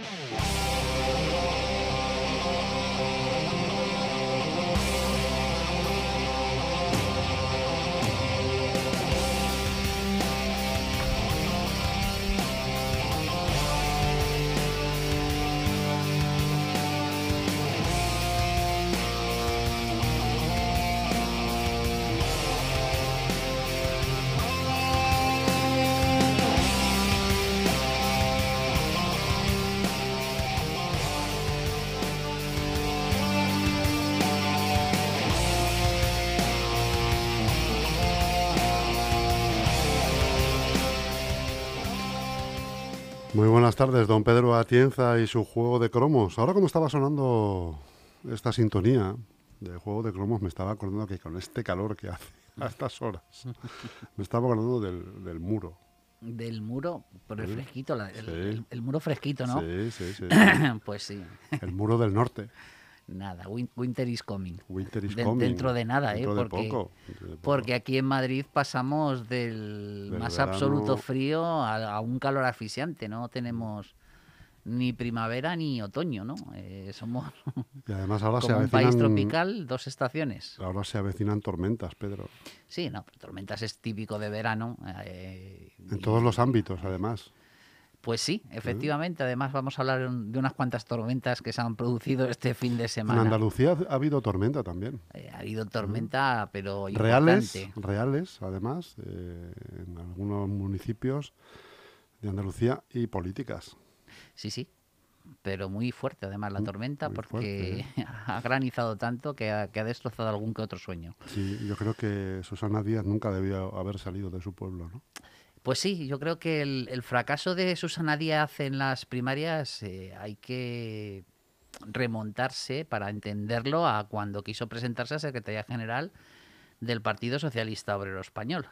Boom. Muy buenas tardes, don Pedro Atienza y su juego de cromos. Ahora como estaba sonando esta sintonía de juego de cromos, me estaba acordando que con este calor que hace a estas horas, me estaba acordando del, del muro. Del muro, pero el Sí. fresquito, la- el, Sí. el- el muro fresquito, ¿no? Sí, sí, sí. pues sí, El muro del norte. Nada, win- winter is coming. Winter is De- coming. dentro de nada, ¿eh? De Porque- poco, de. Porque aquí en Madrid pasamos del, Del más verano- absoluto frío a, a un calor asfixiante, no tenemos ni primavera ni otoño, ¿no? Eh, somos Y además ahora se como un avecinan... país tropical, dos estaciones. Ahora se avecinan tormentas, Pedro. Sí, no, tormentas es típico de verano. eh, En y- todos los ámbitos, además. Pues sí, efectivamente. Además, vamos a hablar de unas cuantas tormentas que se han producido este fin de En semana. Andalucía ha habido tormenta también. Eh, ha habido tormenta, pero Reales, importante. reales, además, eh, en algunos municipios de Andalucía y políticas. Sí, sí. Pero muy fuerte, además, la tormenta, muy porque ha granizado tanto que ha, que ha destrozado algún que otro sueño. Sí, yo creo que Susana Díaz nunca debió haber salido de su pueblo, ¿no? Pues sí, yo creo que el, el fracaso de Susana Díaz en las primarias eh, hay que remontarse para entenderlo a cuando quiso presentarse a Secretaría General del Partido Socialista Obrero Español.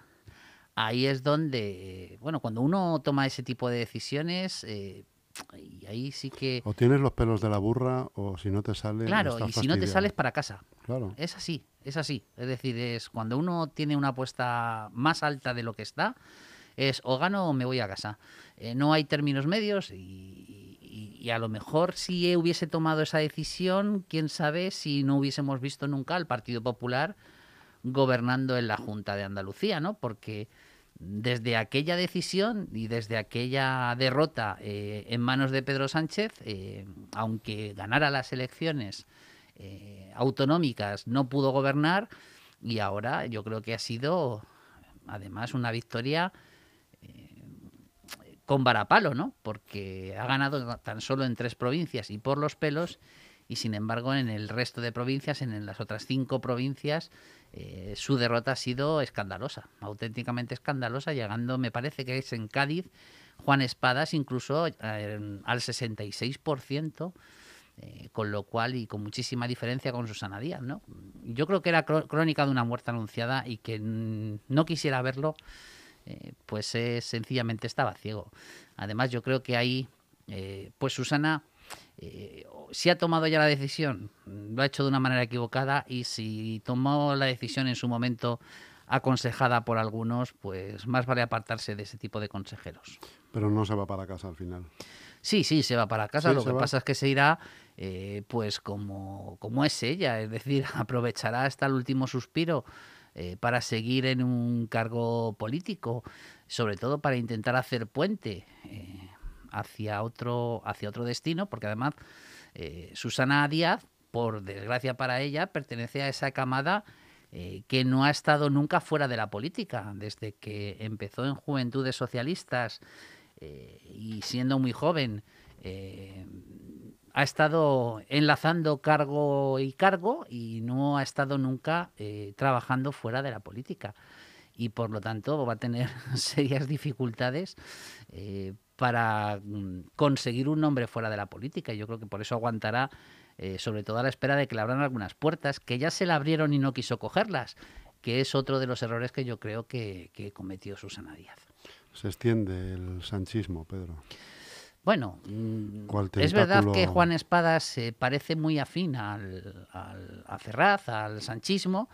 Ahí es donde, bueno, cuando uno toma ese tipo de decisiones, eh, y ahí sí que... O tienes los pelos de la burra o si no te sale... Claro, y si no te sales para casa. Claro. Es así, es así. Es decir, es cuando uno tiene una apuesta más alta de lo que está, es o gano o me voy a casa. Eh, no hay términos medios y, a lo mejor si hubiese tomado esa decisión, quién sabe si no hubiésemos visto nunca al Partido Popular gobernando en la Junta de Andalucía, ¿no? Porque desde aquella decisión y desde aquella derrota eh, en manos de Pedro Sánchez, eh, aunque ganara las elecciones autonómicas, no pudo gobernar y ahora yo creo que ha sido además una victoria con varapalo, ¿no? Porque ha ganado tan solo en tres provincias y por los pelos y sin embargo en el resto de provincias, en las otras cinco provincias, eh, su derrota ha sido escandalosa, auténticamente escandalosa, llegando, me parece que es en Cádiz, Juan Espadas incluso eh, al 66%, eh, con lo cual y con muchísima diferencia con Susana Díaz, ¿no? Yo creo que era crónica de una muerte anunciada y que no quisiera verlo, eh, pues eh, sencillamente estaba ciego. Además, yo creo que ahí, eh, pues Susana, eh, si ha tomado ya la decisión, lo ha hecho de una manera equivocada y si tomó la decisión en su momento aconsejada por algunos, pues más vale apartarse de ese tipo de consejeros. Pero no se va para casa al final. Sí, sí, se va para casa. Sí, Lo que va. pasa es que se irá, eh, pues como, como es ella, es decir, aprovechará hasta el último suspiro eh, para seguir en un cargo político, sobre todo para intentar hacer puente eh, hacia otro hacia otro destino, porque además eh, Susana Díaz, por desgracia para ella, pertenece a esa camada que no ha estado nunca fuera de la política, desde que empezó en Juventudes Socialistas y siendo muy joven, ha estado enlazando cargo y cargo y no ha estado nunca eh, trabajando fuera de la política. Y por lo tanto va a tener serias dificultades eh, para mm, conseguir un nombre fuera de la política. Y yo creo que por eso aguantará, eh, sobre todo a la espera de que le abran algunas puertas, que ya se le abrieron y no quiso cogerlas, que es otro de los errores que yo creo que, que cometió Susana Díaz. Se extiende el sanchismo, Pedro. Bueno, mm, ¿Cuál es verdad que? Juan Espadas se parece muy afín al, al- a Ferraz, al sanchismo,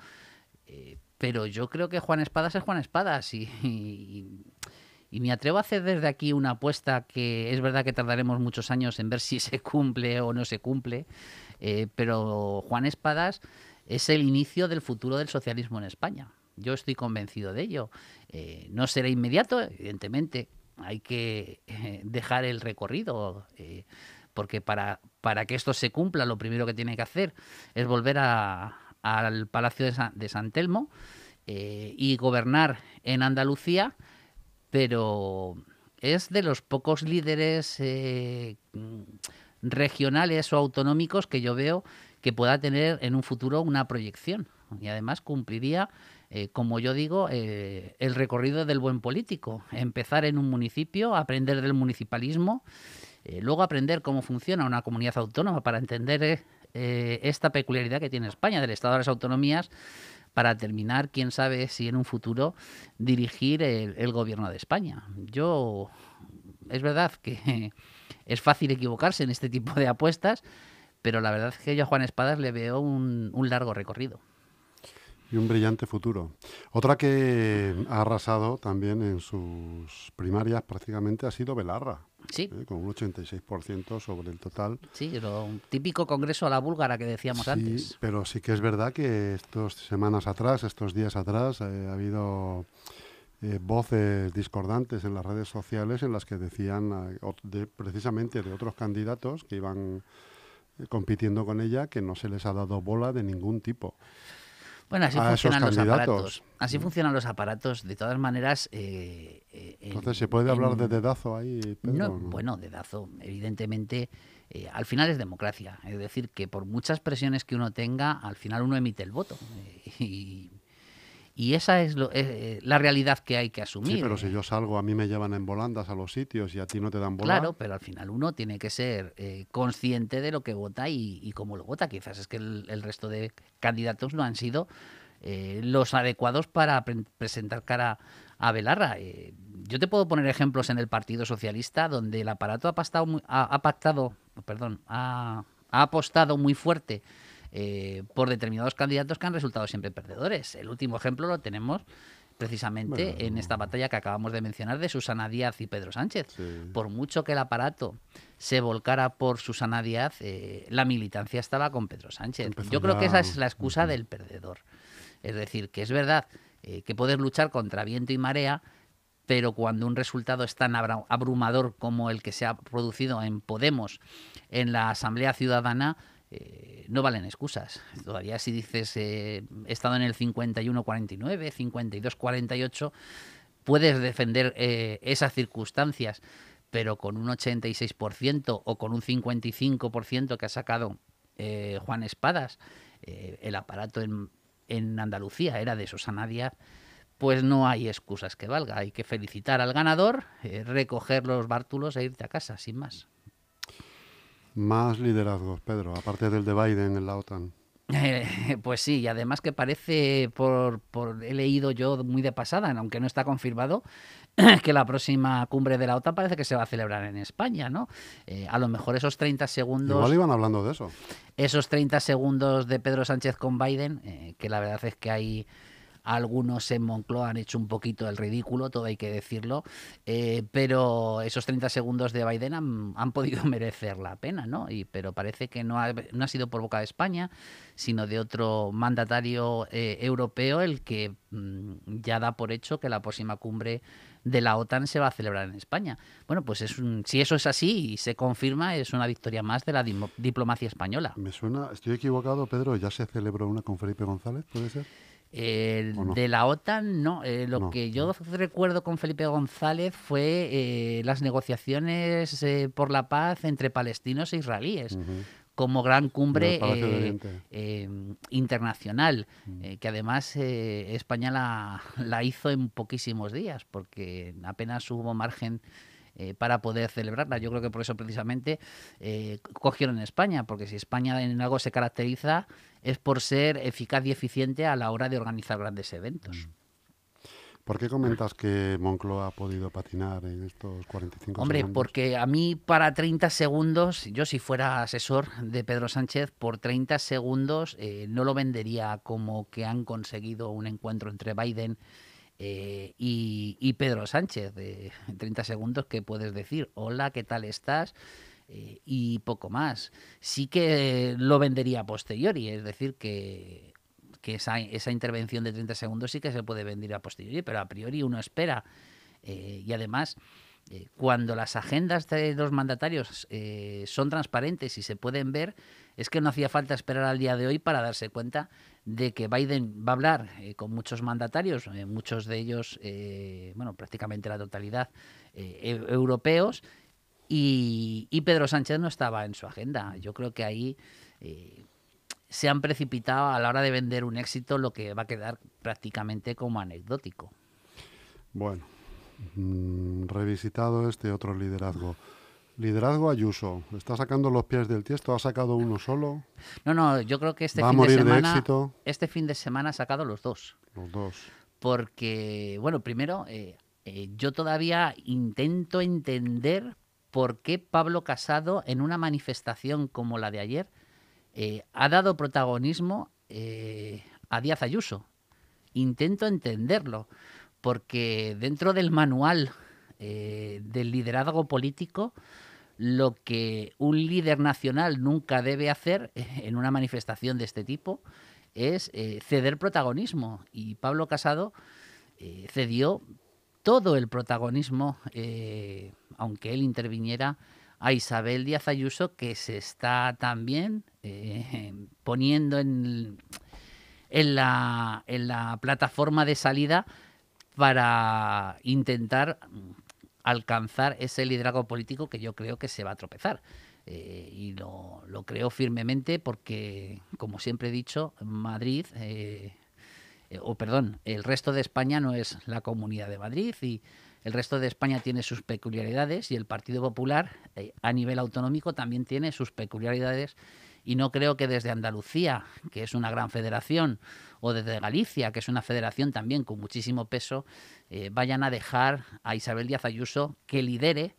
eh, pero yo creo que Juan Espadas es Juan Espadas y, y- Y me atrevo a hacer desde aquí una apuesta que es verdad que tardaremos muchos años en ver si se cumple o no se cumple, eh, pero Juan Espadas es el inicio del futuro del socialismo en España. Yo estoy convencido de ello. Eh, no será inmediato, evidentemente. Hay que eh, dejar el recorrido, porque para, para que esto se cumpla, lo primero que tiene que hacer es volver al Palacio de San Telmo y gobernar en Andalucía pero es de los pocos líderes eh, regionales o autonómicos que yo veo que pueda tener en un futuro una proyección. Y además cumpliría, eh, como yo digo, eh, el recorrido del buen político. Empezar en un municipio, aprender del municipalismo, luego aprender cómo funciona una comunidad autónoma para entender esta peculiaridad que tiene España del Estado de las Autonomías para terminar, quién sabe si en un futuro dirigir el, gobierno de España. Yo, es verdad que es fácil equivocarse en este tipo de apuestas, pero la verdad es que yo a Juan Espadas le veo un, un largo recorrido. Y un brillante futuro. Otra que ha arrasado también en sus primarias prácticamente ha sido Belarra. Sí. ¿eh? Con un 86% sobre el total. Sí, lo un típico congreso a la búlgara que decíamos sí, antes. Pero sí que es verdad que estas semanas atrás, estos días atrás, eh, ha habido eh, voces discordantes en las redes sociales en las que decían precisamente de otros candidatos que iban compitiendo con ella que no se les ha dado bola de ningún tipo. Bueno, así funcionan los aparatos. Así funcionan los aparatos. De todas maneras. Eh, eh, Entonces, ¿se puede hablar de dedazo ahí? no, Bueno, dedazo. Evidentemente, eh, al final es democracia. Es decir, que por muchas presiones que uno tenga, al final uno emite el voto. y y esa es lo, eh, eh, la realidad que hay que asumir. Sí, pero si yo salgo, a mí me llevan en volandas a los sitios y a ti no te dan volandas. Claro, pero al final uno tiene que ser eh, consciente de lo que vota y, cómo lo vota. Quizás es que el, resto de candidatos no han sido los adecuados para presentar cara a Belarra. yo te puedo poner ejemplos en el Partido Socialista donde el aparato ha, pactado, ha, pactado, perdón, ha, ha apostado muy fuerte eh, por determinados candidatos que han resultado siempre perdedores. El último ejemplo lo tenemos precisamente en esta batalla que acabamos de mencionar de Susana Díaz y Pedro Sánchez. Por mucho que el aparato se volcara por Susana Díaz, eh, la militancia estaba con Pedro Sánchez. Yo creo que esa es la excusa del perdedor. Es decir, que es verdad eh, que puedes luchar contra viento y marea, pero cuando un resultado es tan abrumador como el que se ha producido en Podemos en la Asamblea Ciudadana, eh, no valen excusas. Todavía si dices eh, he estado en el 51-49, 52-48, puedes defender eh, esas circunstancias, pero con un 86% o con un 55% que ha sacado Juan Espadas, el aparato en, en, Andalucía era de Susana Díaz, pues no hay excusas que valga. Hay que felicitar al ganador, recoger los bártulos e irte a casa, sin más. Más liderazgos, Pedro, aparte del de Biden en la OTAN. Eh, pues sí, y además que parece, por, por, he leído yo muy de pasada, aunque no está confirmado, que la próxima cumbre de la OTAN parece que se va a celebrar en España, ¿no? Eh, a lo mejor esos 30 segundos... Igual iban hablando de eso. Esos 30 segundos de Pedro Sánchez con Biden, eh, que la verdad es que hay algunos en Moncloa han hecho un poquito el ridículo, todo hay que decirlo, eh, pero esos 30 segundos de Biden han, podido merecer la pena, ¿no? Y, pero parece que no ha, no ha sido por boca de España, sino de otro mandatario eh, europeo el que mm, ya da por hecho que la próxima cumbre de la OTAN se va a celebrar en España. Bueno, pues es si eso es así y se confirma, es una victoria más de la diplomacia española. Me suena, estoy equivocado, Pedro, ¿ya se celebró una con Felipe González? ¿Puede ser? De la OTAN, no. Eh, lo que yo recuerdo con Felipe González fue eh, las negociaciones eh, por la paz entre palestinos e israelíes. como gran cumbre internacional, que además España la, la, hizo en poquísimos días, porque apenas hubo margen para poder celebrarla. Yo creo que por eso precisamente cogieron España, porque si España en algo se caracteriza es por ser eficaz y eficiente a la hora de organizar grandes eventos. Mm. ¿Por qué comentas que Moncloa ha podido patinar en estos 45 Hombre, segundos? porque a mí para 30 segundos, yo si fuera asesor de Pedro Sánchez, por 30 segundos eh, no lo vendería como que han conseguido un encuentro entre Biden Eh, y, Pedro Sánchez, de 30 segundos, que puedes decir, hola, ¿qué tal estás? Eh, y poco más. Sí que lo vendería a posteriori, es decir, que, esa, esa, intervención de 30 segundos sí que se puede vender a posteriori, pero a priori uno espera. Eh, y además, cuando las agendas de los mandatarios son transparentes y se pueden ver, es que no hacía falta esperar al día de hoy para darse cuenta de que Biden va a hablar eh, con muchos mandatarios, eh, muchos de ellos, eh, bueno, prácticamente la totalidad, e-, europeos, y, Pedro Sánchez no estaba en su agenda. Yo creo que ahí se han precipitado a la hora de vender un éxito lo que va a quedar prácticamente como anecdótico. Bueno, mm, revisitado este otro liderazgo. Liderazgo Ayuso. Está sacando los pies del tiesto. ¿Ha sacado uno solo? No, no, yo creo que este fin de semana. este fin de semana ha sacado los dos. Los dos. Porque, bueno, primero, eh, eh, yo todavía intento entender por qué Pablo Casado, en una manifestación como la de ayer, eh, ha dado protagonismo a Díaz Ayuso. Intento entenderlo, porque dentro del manual del liderazgo político lo que un líder nacional nunca debe hacer en una manifestación de este tipo es eh, ceder protagonismo. Y Pablo Casado eh, cedió todo el protagonismo, eh, aunque él interviniera, a Isabel Díaz Ayuso, que se está también poniendo en, en, la, en la plataforma de salida para intentar alcanzar ese liderazgo político que yo creo que se va a tropezar. Eh, y lo, creo firmemente porque, como siempre he dicho, Madrid, eh, eh, o perdón, el resto de España no es la comunidad de Madrid y el resto de España tiene sus peculiaridades y el Partido Popular a nivel autonómico también tiene sus peculiaridades y no creo que desde Andalucía, que es una gran federación, o desde Galicia, que es una federación también con muchísimo peso, eh, vayan a dejar a Isabel Díaz Ayuso que lidere.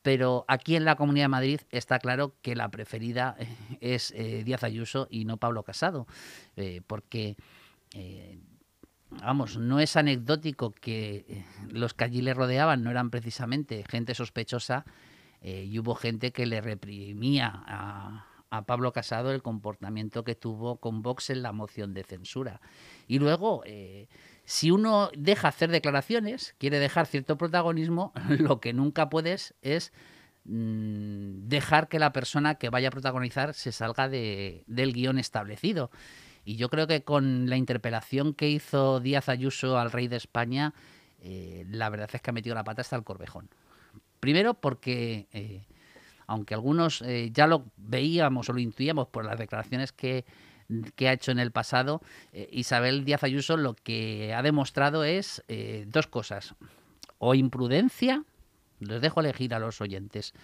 Pero aquí en la Comunidad de Madrid está claro que la preferida eh, es eh, Díaz Ayuso y no Pablo Casado, porque vamos, no es anecdótico que los que allí le rodeaban no eran precisamente gente sospechosa y hubo gente que le reprimía a, a Pablo Casado el comportamiento que tuvo con Vox en la moción de censura. Y luego, eh, si uno deja hacer declaraciones, quiere dejar cierto protagonismo, lo que nunca puedes es mm, dejar que la persona que vaya a protagonizar se salga de, del guion establecido. Y yo creo que con la interpelación que hizo Díaz Ayuso al rey de España, eh, la verdad es que ha metido la pata hasta el corvejón. Primero porque eh, aunque algunos eh, ya lo veíamos o lo intuíamos por las declaraciones que, ha hecho en el pasado, eh, Isabel Díaz Ayuso lo que ha demostrado es eh, dos cosas. O imprudencia, les dejo elegir a los oyentes,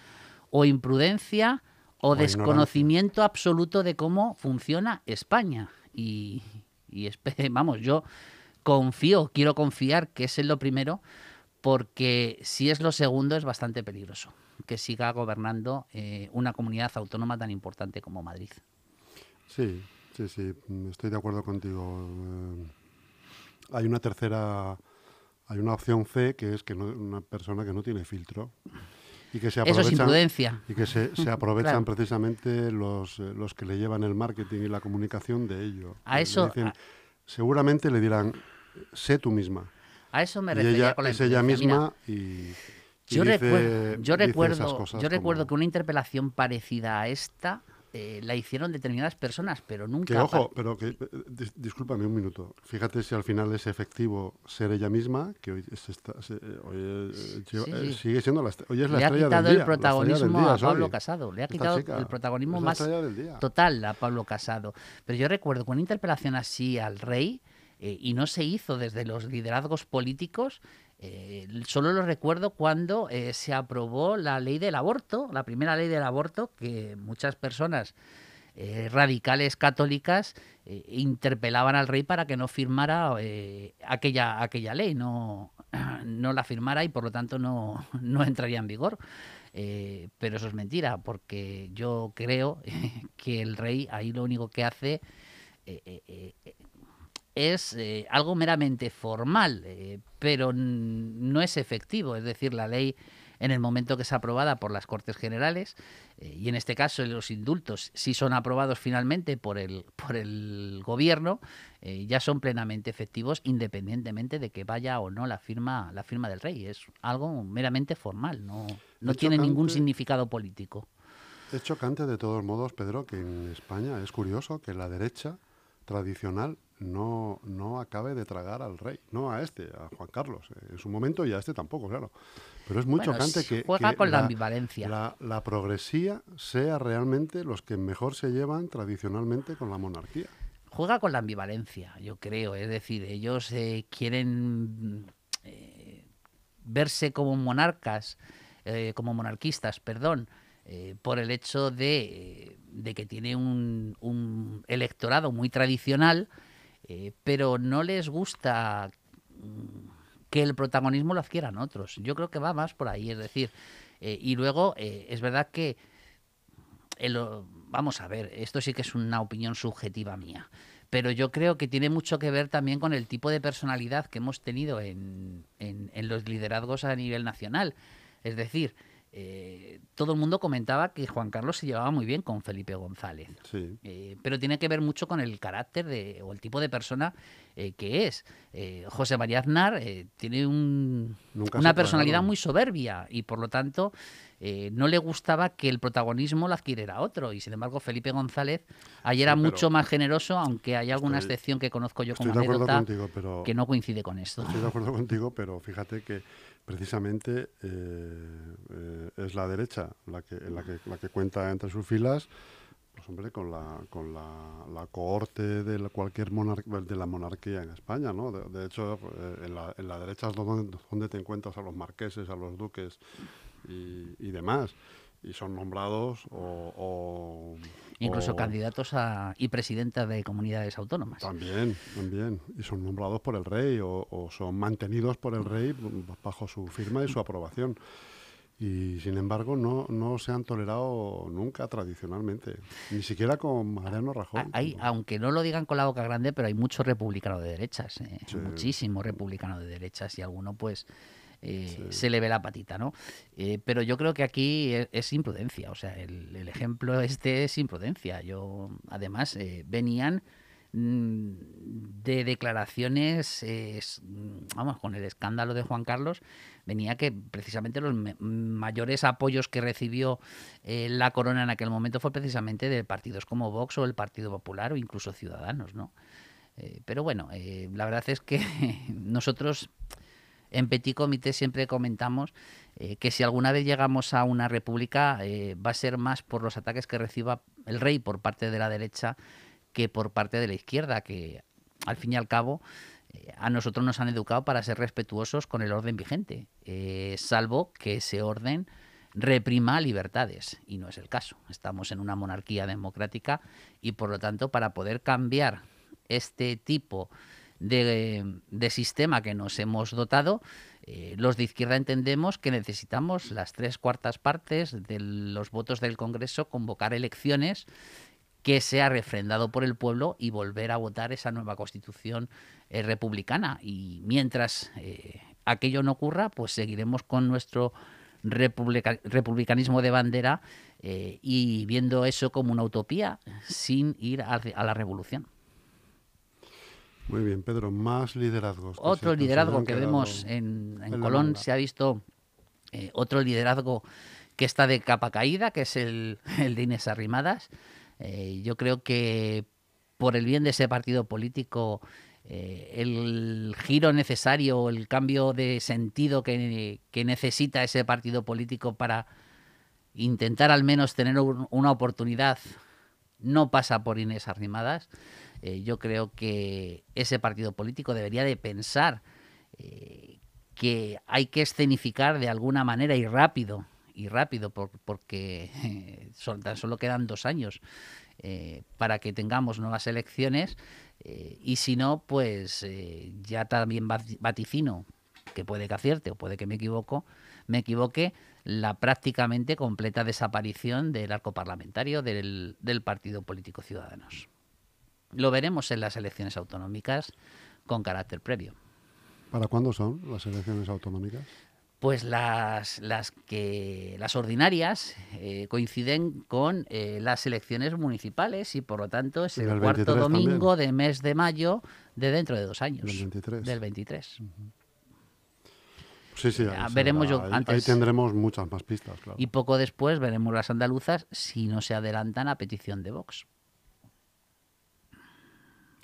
o imprudencia o, desconocimiento absoluto de cómo funciona España. Y, y vamos, yo confío, quiero confiar que es lo primero, porque si es lo segundo es bastante peligroso que siga gobernando eh, una comunidad autónoma tan importante como Madrid. Sí, sí, sí, estoy de acuerdo contigo. Eh, hay una tercera, hay una opción C que es que una persona que no tiene filtro y que se aprovechan, Eso es imprudencia. Y que se, aprovechan precisamente los, eh, los que le llevan el marketing y la comunicación de ello. A eso... Seguramente le dirán, sé tú misma. A eso me refería con la es ella misma y yo, recuerdo, yo recuerdo, yo recuerdo que una interpelación parecida a esta eh, la hicieron determinadas personas, pero nunca. Que ojo, pero que, eh, discúlpame un minuto. Fíjate si al final es efectivo ser ella misma, que hoy, sigue siendo la, hoy es la le ha quitado el protagonismo a Pablo Casado. Le ha quitado el protagonismo más total a Pablo Casado. Pero yo recuerdo que una interpelación así al rey. Eh, y no se hizo desde los liderazgos políticos, eh, solo lo recuerdo cuando eh, se aprobó la ley del aborto, la primera ley del aborto, que muchas personas eh, radicales católicas interpelaban al rey para que no firmara aquella, aquella ley, no, no la firmara y por lo tanto no, no entraría en vigor. pero eso es mentira, porque yo creo que el rey ahí lo único que hace es eh, algo meramente formal, eh, pero no es efectivo. Es decir, la ley en el momento que es aprobada por las Cortes Generales, eh, y en este caso los indultos, si son aprobados finalmente por el, por el Gobierno, ya son plenamente efectivos independientemente de que vaya o no la firma, la firma del rey. Es algo meramente formal, no, no tiene ningún significado político. Es chocante de todos modos, Pedro, que en España es curioso que la derecha tradicional no, no acabe de tragar al rey, no a este, a Juan Carlos, eh, en su momento y a este tampoco, claro. Pero es muy chocante que, juega con la, ambivalencia. La, la, progresía sea realmente los que mejor se llevan tradicionalmente con la monarquía. Juega con la ambivalencia, yo creo. Es decir, ellos eh, quieren eh, verse como monarcas, como monarquistas, perdón, por el hecho de, de que tiene un, un electorado muy tradicional eh, pero no les gusta mm, que el protagonismo lo adquieran otros. Yo creo que va más por ahí, es decir, eh, y luego eh, es verdad que, vamos a ver, esto sí que es una opinión subjetiva mía, pero yo creo que tiene mucho que ver también con el tipo de personalidad que hemos tenido en, en los liderazgos a nivel nacional. Es decir, eh, todo el mundo comentaba que Juan Carlos se llevaba muy bien con Felipe González. Eh, pero tiene que ver mucho con el carácter de, o el tipo de persona eh, que es. José María Aznar tiene una personalidad muy soberbia y por lo tanto no le gustaba que el protagonismo lo adquiriera otro. Y sin embargo, Felipe González ayer era mucho más generoso, aunque hay alguna excepción que conozco yo como anécdota que no coincide con esto. Estoy de acuerdo contigo, pero fíjate que precisamente eh, eh, es la derecha la que, la, que, la que cuenta entre sus filas pues hombre, con la, con la, la cohorte de cualquier de la monarquía en España, ¿no? De, hecho, eh, en, la, en, la, derecha es donde, donde, te encuentras a los marqueses, a los duques y, y demás y son nombrados o... Incluso candidatos a, y presidentas de comunidades autónomas. También, también. Y son nombrados por el rey o, son mantenidos por el rey bajo su firma y su aprobación. Y sin embargo no, no se han tolerado nunca tradicionalmente, ni siquiera con Mariano Rajoy. Hay, aunque no lo digan con la boca grande, pero hay muchos republicanos de derechas, ¿eh? muchísimos republicanos de derechas y alguno pues eh, se le ve la patita, ¿no? Eh, pero yo creo que aquí e, es, imprudencia, o sea, el, ejemplo este es imprudencia. Yo, además, eh, venían mm, de declaraciones, vamos, con el escándalo de Juan Carlos, venía que precisamente los mayores apoyos que recibió la corona en aquel momento fue precisamente de partidos como Vox o el Partido Popular o incluso Ciudadanos, ¿no? pero bueno, la verdad es que nosotros en Petit Comité siempre comentamos eh, que si alguna vez llegamos a una república eh, va a ser más por los ataques que reciba el rey por parte de la derecha que por parte de la izquierda, que al fin y al cabo eh, a nosotros nos han educado para ser respetuosos con el orden vigente, salvo que ese orden reprima libertades, y no es el caso. Estamos en una monarquía democrática y por lo tanto para poder cambiar este tipo de, sistema que nos hemos dotado, eh, los de izquierda entendemos que necesitamos las tres cuartas partes de los votos del Congreso, convocar elecciones que sea refrendado por el pueblo y volver a votar esa nueva constitución eh, republicana. Y mientras eh, aquello no ocurra, pues seguiremos con nuestro republicanismo de bandera y viendo eso como una utopía sin ir a la revolución. Muy bien, Pedro, más liderazgos. Otro liderazgo que vemos en, Colón, se ha visto eh, otro liderazgo que está de capa caída, que es el, de Inés Arrimadas. Eh, yo creo que por el bien de ese partido político, eh, el giro necesario, el cambio de sentido que, necesita ese partido político para intentar al menos tener una oportunidad, no pasa por Inés Arrimadas. Eh, yo creo que ese partido político debería de pensar eh, que hay que escenificar de alguna manera y rápido, y rápido, porque tan solo quedan dos años eh, para que tengamos nuevas elecciones, y si no, pues ya también vaticino, que puede que acierte o puede que me equivoco, me equivoque, la prácticamente completa desaparición del arco parlamentario del Partido Político Ciudadanos. Lo veremos en las elecciones autonómicas con carácter previo. ¿Para cuándo son las elecciones autonómicas? Pues las, las que las ordinarias eh, coinciden con eh, las elecciones municipales y por lo tanto es ¿Y el, cuarto 23 domingo también? de mes de mayo de dentro de dos años. Del 23. Del 23. Sí, sí. Ahí, veremos será. yo antes. ahí tendremos muchas más pistas, claro. Y poco después veremos las andaluzas si no se adelantan a petición de Vox.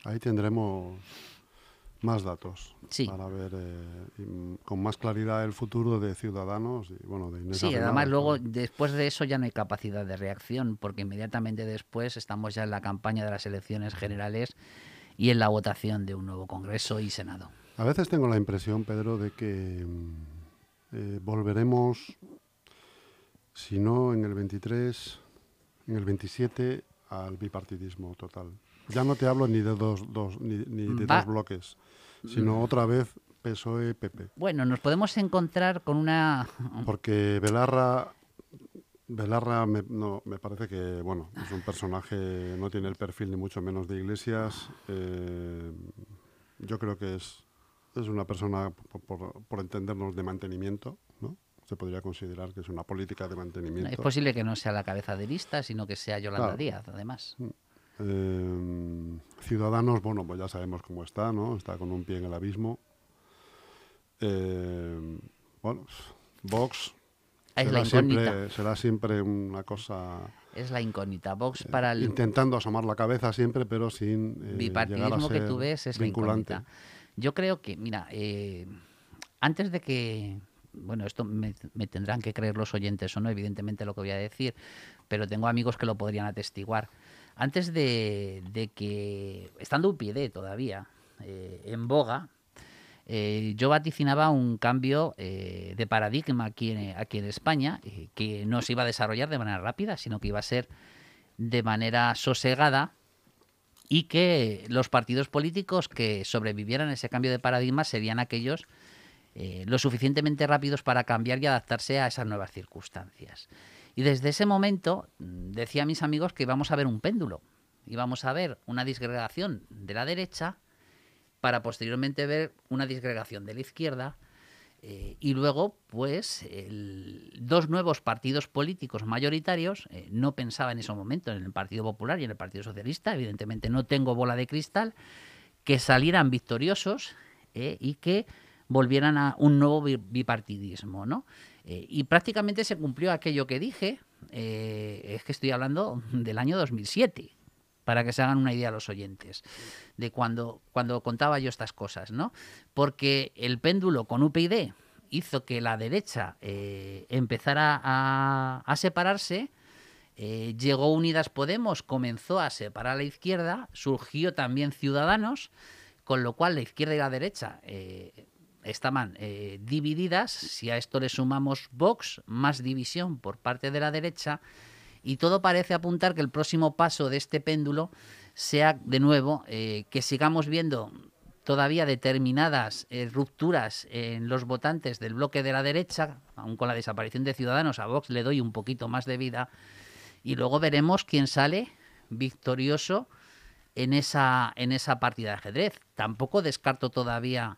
Ahí tendremos más datos Sí. para ver eh, mm, con más claridad el futuro de Ciudadanos y bueno de Inés Sí, además luego después de eso ya no hay capacidad de reacción porque inmediatamente después estamos ya en la campaña de las elecciones generales y en la votación de un nuevo Congreso y Senado. A veces tengo la impresión, Pedro, de que mm, eh, volveremos, si no en el 23, en el 27, al bipartidismo total. Ya no te hablo ni de dos, dos ni, ni de Va- dos bloques, sino otra vez PSOE-PP. Bueno, nos podemos encontrar con una... Porque Belarra, Belarra me, no, me parece que bueno es un personaje, no tiene el perfil ni mucho menos de Iglesias. eh, yo creo que es, es una persona, por, por- por entendernos, de mantenimiento, ¿no? Se podría considerar que es una política de mantenimiento. Es posible que no sea la cabeza de lista, sino que sea Yolanda Claro. Díaz, además. Eh, Ciudadanos, bueno, pues ya sabemos cómo está, ¿no? Está con un pie en el abismo. Eh, bueno, Vox Es la será incógnita. siempre, será siempre una cosa Es la incógnita. Vox para el intentando asomar la cabeza siempre, pero sin eh, bipartidismo que tú ves es la vinculante. incógnita. Yo creo que, mira, eh, antes de que, bueno, esto me, me tendrán que creer los oyentes o no, evidentemente lo que voy a decir, pero tengo amigos que lo podrían atestiguar. Antes de, que, estando UPyD todavía eh, en boga, eh, yo vaticinaba un cambio eh, de paradigma aquí en, España, que no se iba a desarrollar de manera rápida, sino que iba a ser de manera sosegada y que los partidos políticos que sobrevivieran ese cambio de paradigma serían aquellos lo suficientemente rápidos para cambiar y adaptarse a esas nuevas circunstancias. Y desde ese momento mm, decía a mis amigos que íbamos a ver un péndulo, íbamos a ver una disgregación de la derecha para posteriormente ver una disgregación de la izquierda eh, y luego, pues, dos nuevos partidos políticos mayoritarios, eh, no pensaba en ese momento en el Partido Popular y en el Partido Socialista, evidentemente no tengo bola de cristal, que salieran victoriosos eh, y que volvieran a un nuevo bi- bipartidismo, ¿no? Eh, y prácticamente se cumplió aquello que dije, eh, es que estoy hablando del año 2007, para que se hagan una idea los oyentes de cuando, cuando contaba yo estas cosas, ¿no? Porque el péndulo con UPyD hizo que la derecha eh, empezara a, separarse, llegó Unidas Podemos, comenzó a separar a la izquierda, surgió también Ciudadanos, con lo cual la izquierda y la derecha estaban eh, divididas. Si a esto le sumamos Vox, más división por parte de la derecha, y todo parece apuntar que el próximo paso de este péndulo sea de nuevo eh, que sigamos viendo todavía determinadas eh, rupturas en los votantes del bloque de la derecha, aun con la desaparición de Ciudadanos, a Vox le doy un poquito más de vida, y luego veremos quién sale victorioso en esa, en esa partida de ajedrez. Tampoco descarto todavía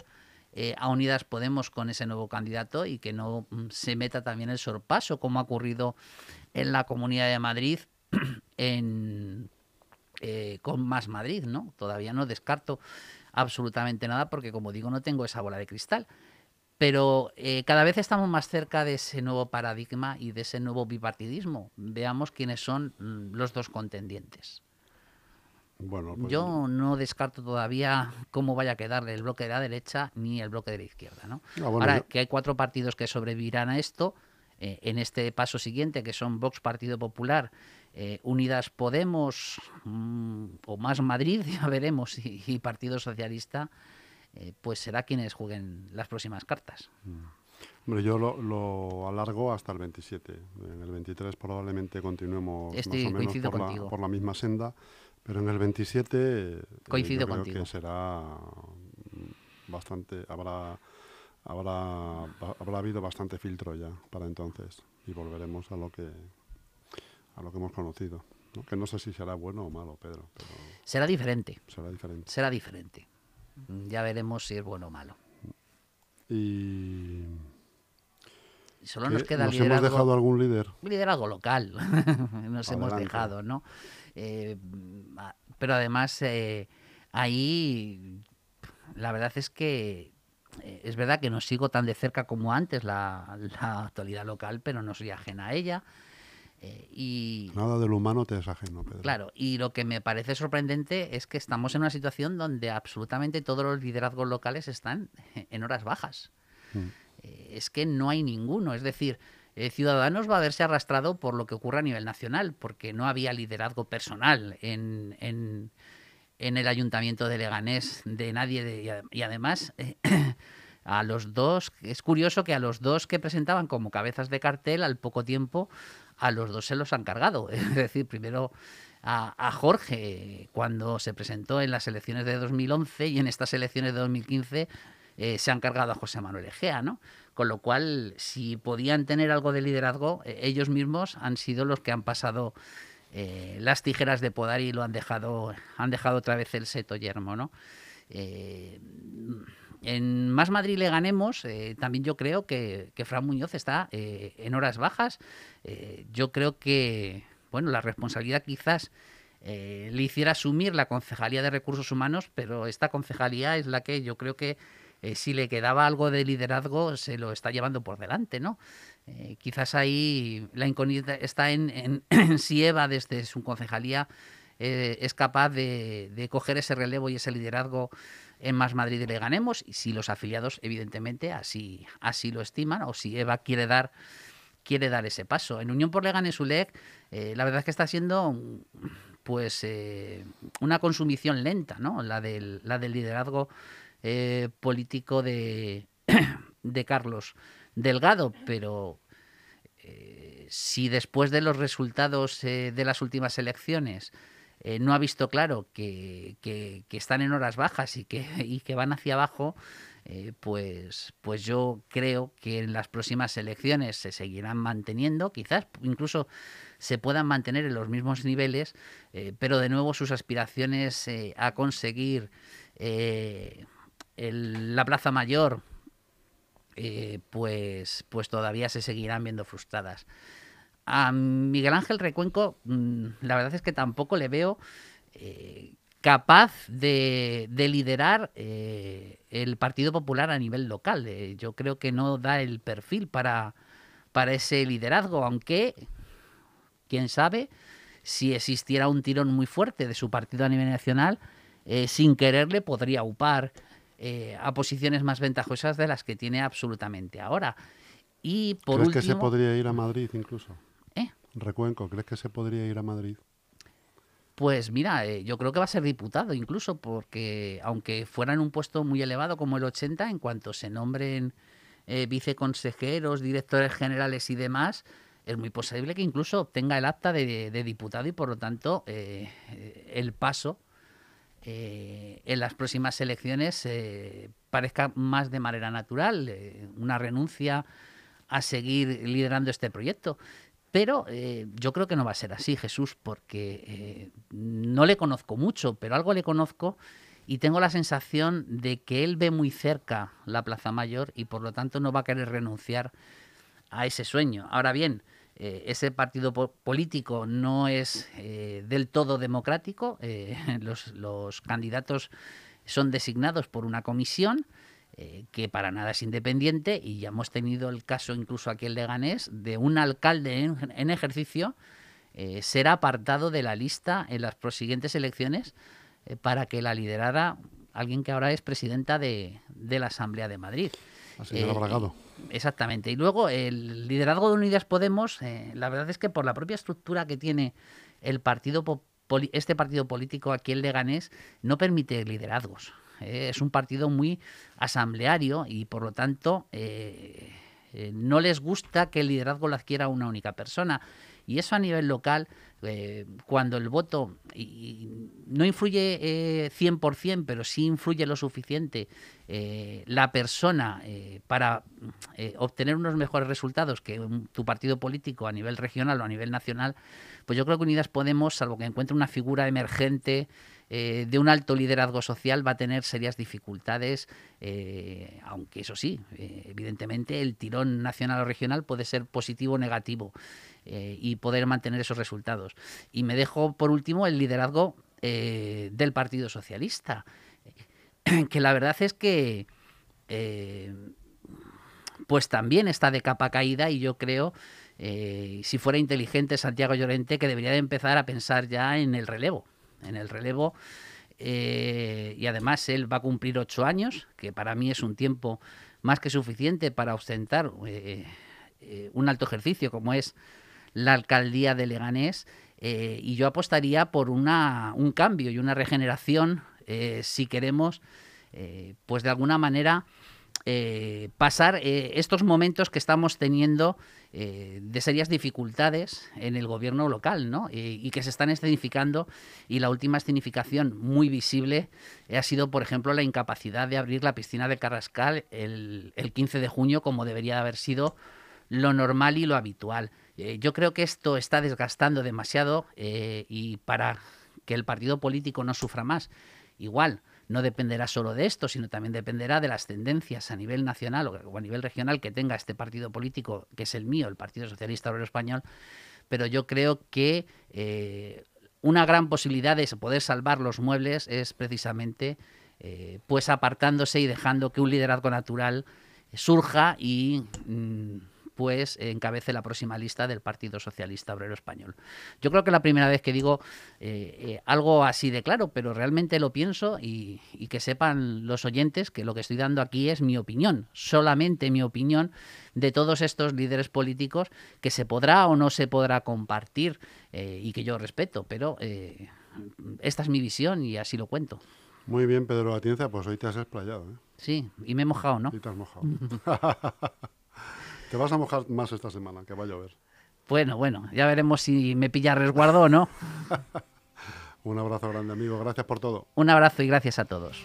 eh, a Unidas Podemos con ese nuevo candidato y que no mm, se meta también el sorpaso, como ha ocurrido en la Comunidad de Madrid en, eh, con Más Madrid, ¿no? Todavía no descarto absolutamente nada porque, como digo, no tengo esa bola de cristal. Pero eh, cada vez estamos más cerca de ese nuevo paradigma y de ese nuevo bipartidismo. Veamos quiénes son mm, los dos contendientes. Bueno, pues, Yo no descarto todavía cómo vaya a quedar el bloque de la derecha ni el bloque de la izquierda. ¿no? Ah, bueno, Ahora yo- que hay cuatro partidos que sobrevivirán a esto, eh, en este paso siguiente, que son Vox, Partido Popular, eh, Unidas Podemos mm, o Más Madrid, ya veremos, y, y Partido Socialista, eh, pues será quienes jueguen las próximas cartas. hombre, yo lo, lo alargo hasta el 27. En el 23 probablemente continuemos Estoy- más o menos la, por la misma senda, pero en el 27 eh, Coincido yo creo contigo. que será mm, bastante habrá habrá habrá habido bastante filtro ya para entonces y volveremos a lo que a lo que hemos conocido. ¿no? Que no sé si será bueno o malo, Pedro, pero será diferente. Será diferente. Será diferente. Ya veremos si es bueno o malo. Y... Solo nos queda ¿Nos liderazgo, hemos dejado algún líder? liderazgo local. nos hemos dejado, ¿no? Eh, pero además, eh, ahí la verdad es que eh, es verdad que no sigo tan de cerca como antes la, la actualidad local, pero no soy ajena a ella. Eh, y, Nada del humano te es ajeno, Pedro. Claro, y lo que me parece sorprendente es que estamos en una situación donde absolutamente todos los liderazgos locales están en horas bajas. Mm. Eh, Es que no hay ninguno, es decir, eh, Ciudadanos va a verse arrastrado por lo que ocurre a nivel nacional, porque no había liderazgo personal en, en- el ayuntamiento de Leganés de nadie, de- y además eh, a los dos, es curioso que a los dos que presentaban como cabezas de cartel, al poco tiempo, a los dos se los han cargado. Es decir, primero a, a Jorge, cuando se presentó en las elecciones de 2011 y en estas elecciones de 2015 eh, se han cargado a José Manuel Egea, ¿no? Con lo cual, si podían tener algo de liderazgo, eh, ellos mismos han sido los que han pasado eh, las tijeras de podar y lo han dejado, han dejado otra vez el seto yermo, ¿no? En Más Madrid le ganemos, también yo creo que, que Fran Muñoz está en horas bajas. Yo creo que, bueno, la responsabilidad quizás le hiciera asumir la Concejalía de Recursos Humanos, pero esta concejalía es la que yo creo que eh, si le quedaba algo de liderazgo se lo está llevando por delante, ¿no? Eh, quizás ahí la incógnita está en, en- en si Eva desde su concejalía eh, es capaz de, coger ese relevo y ese liderazgo en Más Madrid y le ganemos y si los afiliados evidentemente así, así lo estiman o si Eva quiere dar quiere dar ese paso. En Unión por ULEG, eh, la verdad es que está siendo pues una consumición lenta, ¿no? La del, la del liderazgo eh, político de, de Carlos Delgado, pero eh, si después de los resultados eh, de las últimas elecciones no ha visto claro que, que- están en horas bajas y que, y que van hacia abajo, pues, pues yo creo que en las próximas elecciones se seguirán manteniendo, quizás incluso se puedan mantener en los mismos niveles, pero de nuevo sus aspiraciones a conseguir la Plaza Mayor, eh, pues, pues todavía se seguirán viendo frustradas. A Miguel Ángel Recuenco, mm, la verdad es que tampoco le veo eh, capaz de, de liderar eh, el Partido Popular a nivel local. Yo creo que no da el perfil para, para ese liderazgo, aunque, quién sabe, si existiera un tirón muy fuerte de su partido a nivel nacional, sin quererle podría upar eh, a posiciones más ventajosas de las que tiene absolutamente ahora. Y por ¿Crees último, que se podría ir a Madrid incluso? ¿Eh? Recuenco, ¿crees que se podría ir a Madrid? Pues mira, eh, yo creo que va a ser diputado incluso, porque aunque fuera en un puesto muy elevado como el 80, en cuanto se nombren eh, viceconsejeros, directores generales y demás, es muy posible que incluso obtenga el acta de, de diputado y por lo tanto eh, el paso eh, en las próximas elecciones eh, parezca más de manera natural, eh, una renuncia a seguir liderando este proyecto. Pero yo creo que no va a ser así, Jesús, porque no le conozco mucho, pero algo le conozco y tengo la sensación de que él ve muy cerca la Plaza Mayor y por lo tanto no va a querer renunciar a ese sueño. Ahora bien, eh, ese partido po- político no es eh, del todo democrático, eh, los, candidatos son designados por una comisión que para nada es independiente y ya hemos tenido el caso incluso aquí en Leganés de un alcalde en, ejercicio ser apartado de la lista en las prosiguientes elecciones para que la liderara alguien que ahora es presidenta de, de la Asamblea de Madrid. Señora Eh, Bragado. Exactamente. Y luego el liderazgo de Unidas Podemos, eh, la verdad es que por la propia estructura que tiene el partido este partido político aquí en Leganés no permite liderazgos. Eh, es un partido muy asambleario y por lo tanto eh, eh, no les gusta que el liderazgo lo adquiera una única persona. Y eso a nivel local, eh, cuando el voto no influye eh, 100%, pero sí influye lo suficiente eh, la persona eh, para eh, obtener unos mejores resultados que tu partido político a nivel regional o a nivel nacional, pues yo creo que Unidas Podemos, salvo que encuentre una figura emergente eh, de un alto liderazgo social, va a tener serias dificultades, eh, aunque eso sí, eh, evidentemente el tirón nacional o regional puede ser positivo o negativo y poder mantener esos resultados. Y me dejo por último el liderazgo del Partido Socialista, que la verdad es que pues también está de capa caída y yo creo, si fuera inteligente Santiago Llorente, que debería de empezar a pensar ya en el relevo en el relevo. Eh, y además él va a cumplir ocho años, que para mí es un tiempo más que suficiente para ostentar eh, eh, un alto ejercicio como es la alcaldía de Leganés. y yo apostaría por una, un cambio y una regeneración si queremos, pues de alguna manera, pasar estos momentos que estamos teniendo eh, de serias dificultades en el gobierno local, ¿no? Y, que se están escenificando y la última escenificación muy visible ha sido, por ejemplo, la incapacidad de abrir la piscina de Carrascal el, 15 de junio como debería de haber sido lo normal y lo habitual. Eh, yo creo que esto está desgastando demasiado eh, y para que el partido político no sufra más, igual no dependerá solo de esto, sino también dependerá de las tendencias a nivel nacional o a nivel regional que tenga este partido político, que es el mío, el Partido Socialista Obrero Español. Pero yo creo que eh, una gran posibilidad de poder salvar los muebles es precisamente eh, pues apartándose y dejando que un liderazgo natural surja y mm, pues encabece la próxima lista del Partido Socialista Obrero Español. Yo creo que es la primera vez que digo eh, eh, algo así de claro, pero realmente lo pienso y, que sepan los oyentes que lo que estoy dando aquí es mi opinión, solamente mi opinión de todos estos líderes políticos que se podrá o no se podrá compartir eh, y que yo respeto, pero esta es mi visión y así lo cuento. Muy bien, Pedro Atienza, pues hoy te has explayado. Sí, y me he mojado, ¿no? Y te has mojado. Te vas a mojar más esta semana, que va a llover. Bueno, bueno, ya veremos si me pilla resguardo o no. Un abrazo grande, amigo. Gracias por todo. Un abrazo y gracias a todos.